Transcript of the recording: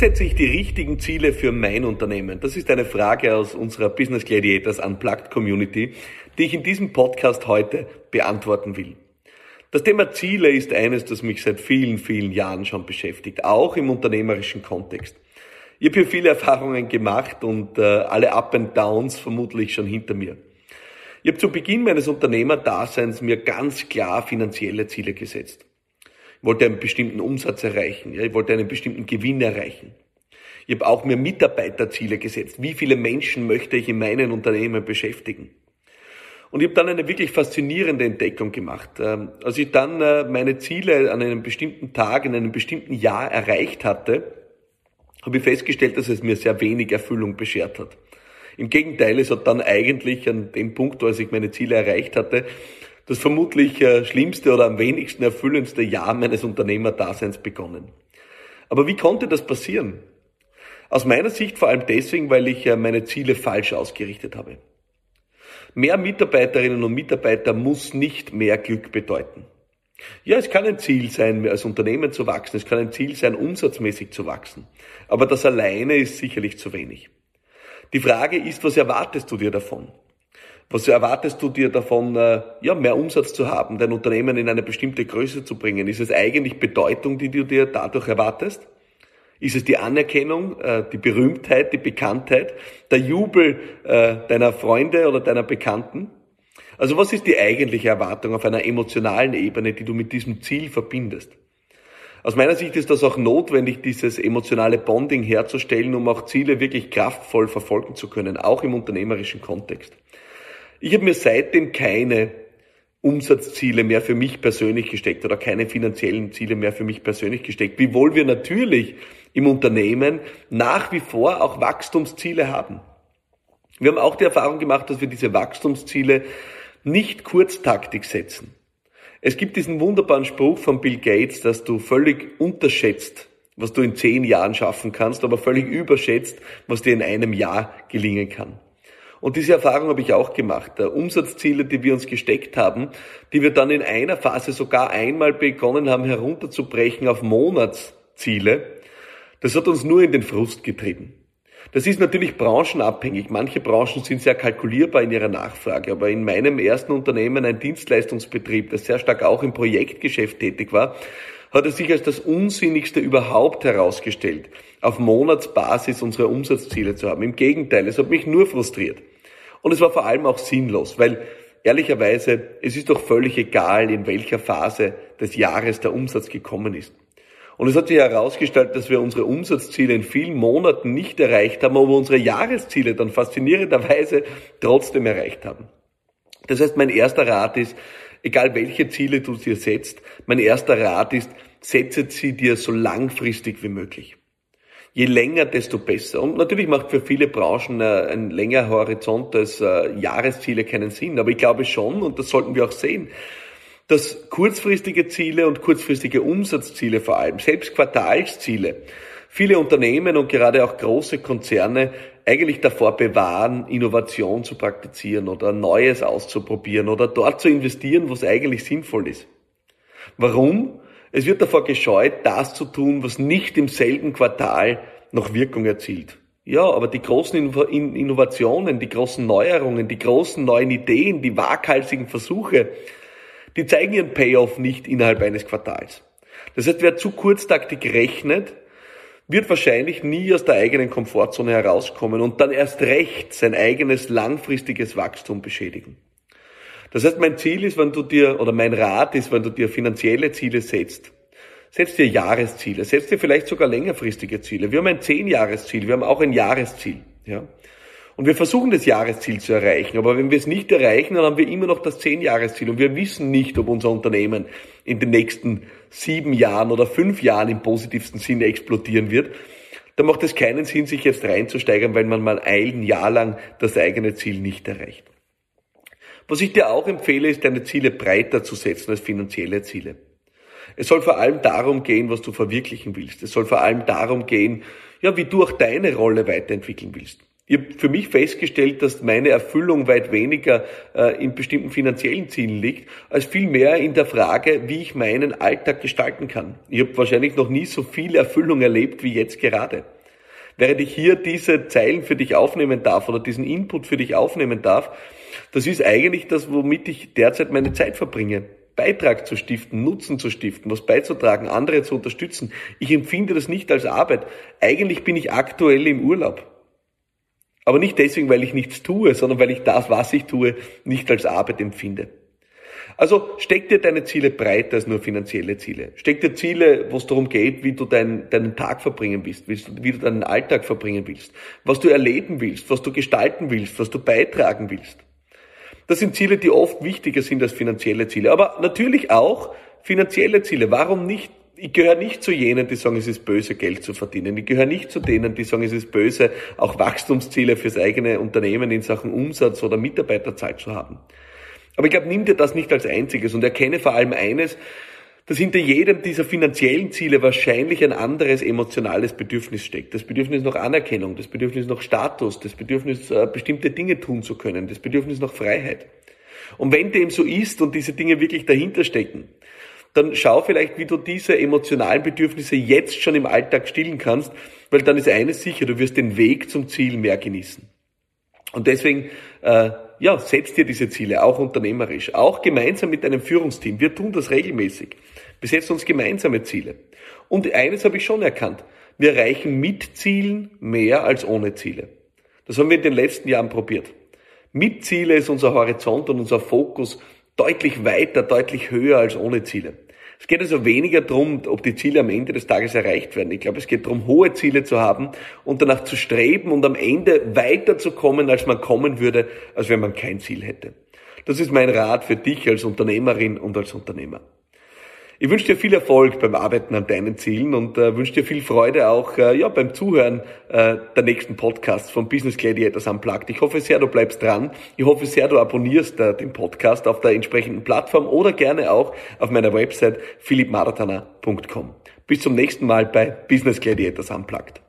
setze ich die richtigen Ziele für mein Unternehmen? Das ist eine Frage aus unserer Business Gladiators Unplugged Community, die ich in diesem Podcast heute beantworten will. Das Thema Ziele ist eines, das mich seit vielen, vielen Jahren schon beschäftigt, auch im unternehmerischen Kontext. Ich habe hier viele Erfahrungen gemacht und äh, alle Up and Downs vermutlich schon hinter mir. Ich habe zu Beginn meines Unternehmerdaseins mir ganz klar finanzielle Ziele gesetzt. Ich wollte einen bestimmten Umsatz erreichen, ich wollte einen bestimmten Gewinn erreichen. Ich habe auch mir Mitarbeiterziele gesetzt. Wie viele Menschen möchte ich in meinen Unternehmen beschäftigen? Und ich habe dann eine wirklich faszinierende Entdeckung gemacht. Ähm, als ich dann äh, meine Ziele an einem bestimmten Tag, in einem bestimmten Jahr erreicht hatte, habe ich festgestellt, dass es mir sehr wenig Erfüllung beschert hat. Im Gegenteil, es hat dann eigentlich an dem Punkt, als ich meine Ziele erreicht hatte, das vermutlich äh, schlimmste oder am wenigsten erfüllendste Jahr meines Unternehmerdaseins begonnen. Aber wie konnte das passieren? Aus meiner Sicht vor allem deswegen, weil ich äh, meine Ziele falsch ausgerichtet habe. Mehr Mitarbeiterinnen und Mitarbeiter muss nicht mehr Glück bedeuten. Ja, es kann ein Ziel sein, als Unternehmen zu wachsen. Es kann ein Ziel sein, umsatzmäßig zu wachsen. Aber das alleine ist sicherlich zu wenig. Die Frage ist, was erwartest du dir davon? Was erwartest du dir davon, äh, ja, mehr Umsatz zu haben, dein Unternehmen in eine bestimmte Größe zu bringen? Ist es eigentlich Bedeutung, die du dir dadurch erwartest? Ist es die Anerkennung, äh, die Berühmtheit, die Bekanntheit, der Jubel äh, deiner Freunde oder deiner Bekannten? Also was ist die eigentliche Erwartung auf einer emotionalen Ebene, die du mit diesem Ziel verbindest? Aus meiner Sicht ist das auch notwendig, dieses emotionale Bonding herzustellen, um auch Ziele wirklich kraftvoll verfolgen zu können, auch im unternehmerischen Kontext. Ich habe mir seitdem keine Umsatzziele mehr für mich persönlich gesteckt oder keine finanziellen Ziele mehr für mich persönlich gesteckt, wiewohl wir natürlich im Unternehmen nach wie vor auch Wachstumsziele haben. Wir haben auch die Erfahrung gemacht, dass wir diese Wachstumsziele nicht kurztaktig setzen. Es gibt diesen wunderbaren Spruch von Bill Gates, dass du völlig unterschätzt, was du in zehn Jahren schaffen kannst, aber völlig überschätzt, was dir in einem Jahr gelingen kann. Und diese Erfahrung habe ich auch gemacht. Umsatzziele, die wir uns gesteckt haben, die wir dann in einer Phase sogar einmal begonnen haben herunterzubrechen auf Monatsziele, das hat uns nur in den Frust getrieben. Das ist natürlich branchenabhängig. Manche Branchen sind sehr kalkulierbar in ihrer Nachfrage, aber in meinem ersten Unternehmen, ein Dienstleistungsbetrieb, das sehr stark auch im Projektgeschäft tätig war, hat es sich als das Unsinnigste überhaupt herausgestellt, auf Monatsbasis unsere Umsatzziele zu haben. Im Gegenteil, es hat mich nur frustriert. Und es war vor allem auch sinnlos, weil ehrlicherweise, es ist doch völlig egal, in welcher Phase des Jahres der Umsatz gekommen ist. Und es hat sich herausgestellt, dass wir unsere Umsatzziele in vielen Monaten nicht erreicht haben, aber unsere Jahresziele dann faszinierenderweise trotzdem erreicht haben. Das heißt, mein erster Rat ist, egal welche Ziele du dir setzt, mein erster Rat ist, setze sie dir so langfristig wie möglich. Je länger, desto besser. Und natürlich macht für viele Branchen äh, ein längerer Horizont als äh, Jahresziele keinen Sinn. Aber ich glaube schon, und das sollten wir auch sehen, dass kurzfristige Ziele und kurzfristige Umsatzziele vor allem, selbst Quartalsziele, viele Unternehmen und gerade auch große Konzerne eigentlich davor bewahren, Innovation zu praktizieren oder Neues auszuprobieren oder dort zu investieren, wo es eigentlich sinnvoll ist. Warum? Es wird davor gescheut, das zu tun, was nicht im selben Quartal noch Wirkung erzielt. Ja, aber die großen Innovationen, die großen Neuerungen, die großen neuen Ideen, die waghalsigen Versuche, die zeigen ihren Payoff nicht innerhalb eines Quartals. Das heißt, wer zu kurztaktig rechnet, wird wahrscheinlich nie aus der eigenen Komfortzone herauskommen und dann erst recht sein eigenes langfristiges Wachstum beschädigen. Das heißt, mein Ziel ist, wenn du dir, oder mein Rat ist, wenn du dir finanzielle Ziele setzt, setz dir Jahresziele, setz dir vielleicht sogar längerfristige Ziele. Wir haben ein Zehnjahresziel, wir haben auch ein Jahresziel, ja. Und wir versuchen das Jahresziel zu erreichen. Aber wenn wir es nicht erreichen, dann haben wir immer noch das Zehnjahresziel. Und wir wissen nicht, ob unser Unternehmen in den nächsten sieben Jahren oder fünf Jahren im positivsten Sinne explodieren wird. Da macht es keinen Sinn, sich jetzt reinzusteigern, weil man mal ein Jahr lang das eigene Ziel nicht erreicht. Was ich dir auch empfehle, ist, deine Ziele breiter zu setzen als finanzielle Ziele. Es soll vor allem darum gehen, was du verwirklichen willst. Es soll vor allem darum gehen, ja, wie du auch deine Rolle weiterentwickeln willst. Ich habe für mich festgestellt, dass meine Erfüllung weit weniger äh, in bestimmten finanziellen Zielen liegt, als vielmehr in der Frage, wie ich meinen Alltag gestalten kann. Ich habe wahrscheinlich noch nie so viel Erfüllung erlebt wie jetzt gerade. Während ich hier diese Zeilen für dich aufnehmen darf oder diesen Input für dich aufnehmen darf, das ist eigentlich das, womit ich derzeit meine Zeit verbringe. Beitrag zu stiften, Nutzen zu stiften, was beizutragen, andere zu unterstützen. Ich empfinde das nicht als Arbeit. Eigentlich bin ich aktuell im Urlaub. Aber nicht deswegen, weil ich nichts tue, sondern weil ich das, was ich tue, nicht als Arbeit empfinde. Also steck dir deine Ziele breiter als nur finanzielle Ziele. Steck dir Ziele, wo es darum geht, wie du deinen, deinen Tag verbringen willst, wie du deinen Alltag verbringen willst, was du erleben willst, was du gestalten willst, was du beitragen willst. Das sind Ziele, die oft wichtiger sind als finanzielle Ziele. Aber natürlich auch finanzielle Ziele. Warum nicht ich gehöre nicht zu jenen, die sagen, es ist böse, Geld zu verdienen. Ich gehöre nicht zu denen, die sagen, es ist böse, auch Wachstumsziele fürs eigene Unternehmen in Sachen Umsatz oder Mitarbeiterzahl zu haben. Aber ich glaube, nimm dir das nicht als einziges und erkenne vor allem eines, dass hinter jedem dieser finanziellen Ziele wahrscheinlich ein anderes emotionales Bedürfnis steckt. Das Bedürfnis nach Anerkennung, das Bedürfnis nach Status, das Bedürfnis, äh, bestimmte Dinge tun zu können, das Bedürfnis nach Freiheit. Und wenn dem so ist und diese Dinge wirklich dahinter stecken, dann schau vielleicht, wie du diese emotionalen Bedürfnisse jetzt schon im Alltag stillen kannst, weil dann ist eines sicher, du wirst den Weg zum Ziel mehr genießen. Und deswegen, äh, ja, setz dir diese Ziele, auch unternehmerisch, auch gemeinsam mit deinem Führungsteam. Wir tun das regelmäßig. Wir setzen uns gemeinsame Ziele. Und eines habe ich schon erkannt. Wir erreichen mit Zielen mehr als ohne Ziele. Das haben wir in den letzten Jahren probiert. Mit Ziele ist unser Horizont und unser Fokus deutlich weiter, deutlich höher als ohne Ziele. Es geht also weniger darum, ob die Ziele am Ende des Tages erreicht werden. Ich glaube, es geht darum, hohe Ziele zu haben und danach zu streben und am Ende weiterzukommen, als man kommen würde, als wenn man kein Ziel hätte. Das ist mein Rat für dich als Unternehmerin und als Unternehmer. Ich wünsche dir viel Erfolg beim Arbeiten an deinen Zielen und äh, wünsche dir viel Freude auch äh, ja, beim Zuhören äh, der nächsten Podcasts von Business Gladiators Unplugged. Ich hoffe sehr, du bleibst dran. Ich hoffe sehr, du abonnierst äh, den Podcast auf der entsprechenden Plattform oder gerne auch auf meiner Website philippmaratana.com. Bis zum nächsten Mal bei Business Gladiators Unplugged.